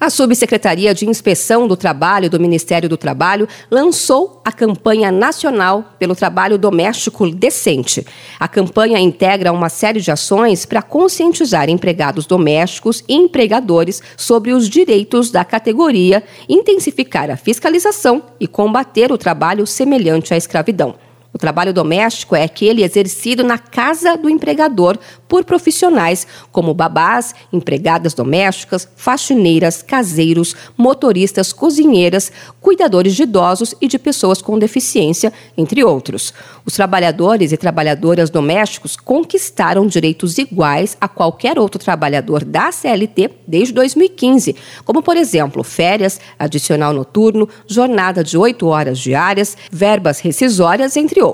A Subsecretaria de Inspeção do Trabalho do Ministério do Trabalho lançou a campanha nacional pelo trabalho doméstico decente. A campanha integra uma série de ações para conscientizar empregados domésticos e empregadores sobre os direitos da categoria, intensificar a fiscalização e combater o trabalho semelhante à escravidão. O trabalho doméstico é aquele exercido na casa do empregador por profissionais como babás, empregadas domésticas, faxineiras, caseiros, motoristas, cozinheiras, cuidadores de idosos e de pessoas com deficiência, entre outros. Os trabalhadores e trabalhadoras domésticos conquistaram direitos iguais a qualquer outro trabalhador da CLT desde 2015, como, por exemplo, férias, adicional noturno, jornada de oito horas diárias, verbas rescisórias, entre outros.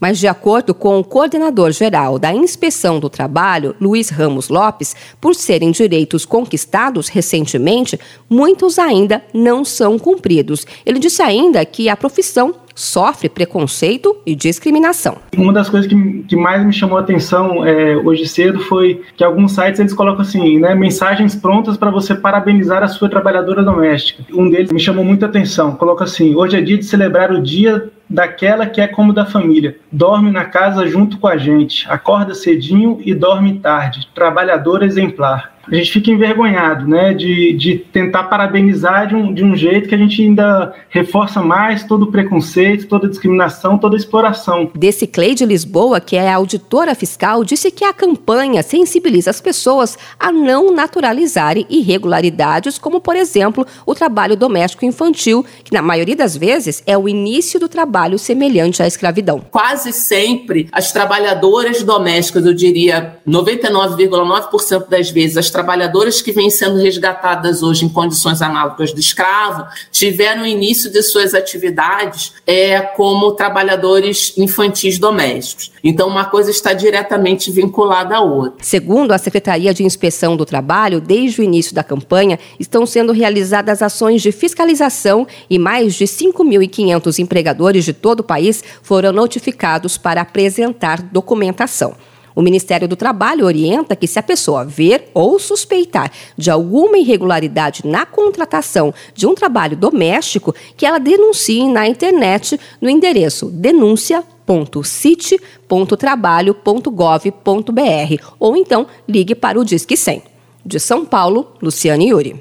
Mas, de acordo com o coordenador geral da Inspeção do Trabalho, Luiz Ramos Lopes, por serem direitos conquistados recentemente, muitos ainda não são cumpridos. Ele disse ainda que a profissão sofre preconceito e discriminação. Uma das coisas que, que mais me chamou a atenção é, hoje cedo foi que alguns sites eles colocam assim, né, mensagens prontas para você parabenizar a sua trabalhadora doméstica. Um deles me chamou muita atenção. Coloca assim: hoje é dia de celebrar o dia daquela que é como da família. Dorme na casa junto com a gente, acorda cedinho e dorme tarde. Trabalhador exemplar a gente fica envergonhado, né, de, de tentar parabenizar de um, de um jeito que a gente ainda reforça mais todo o preconceito, toda a discriminação, toda a exploração. Desse Cleide Lisboa, que é auditora fiscal, disse que a campanha sensibiliza as pessoas a não naturalizarem irregularidades, como, por exemplo, o trabalho doméstico infantil, que na maioria das vezes é o início do trabalho semelhante à escravidão. Quase sempre as trabalhadoras domésticas, eu diria 99,9% das vezes, as trabalhadoras que vêm sendo resgatadas hoje em condições análogas do escravo tiveram início de suas atividades é, como trabalhadores infantis domésticos. Então, uma coisa está diretamente vinculada à outra. Segundo a Secretaria de Inspeção do Trabalho, desde o início da campanha, estão sendo realizadas ações de fiscalização e mais de 5.500 empregadores de todo o país foram notificados para apresentar documentação. O Ministério do Trabalho orienta que, se a pessoa ver ou suspeitar de alguma irregularidade na contratação de um trabalho doméstico, que ela denuncie na internet no endereço denúncia.cite.trabalho.gov.br ou então ligue para o Disque 100. De São Paulo, Luciane Yuri.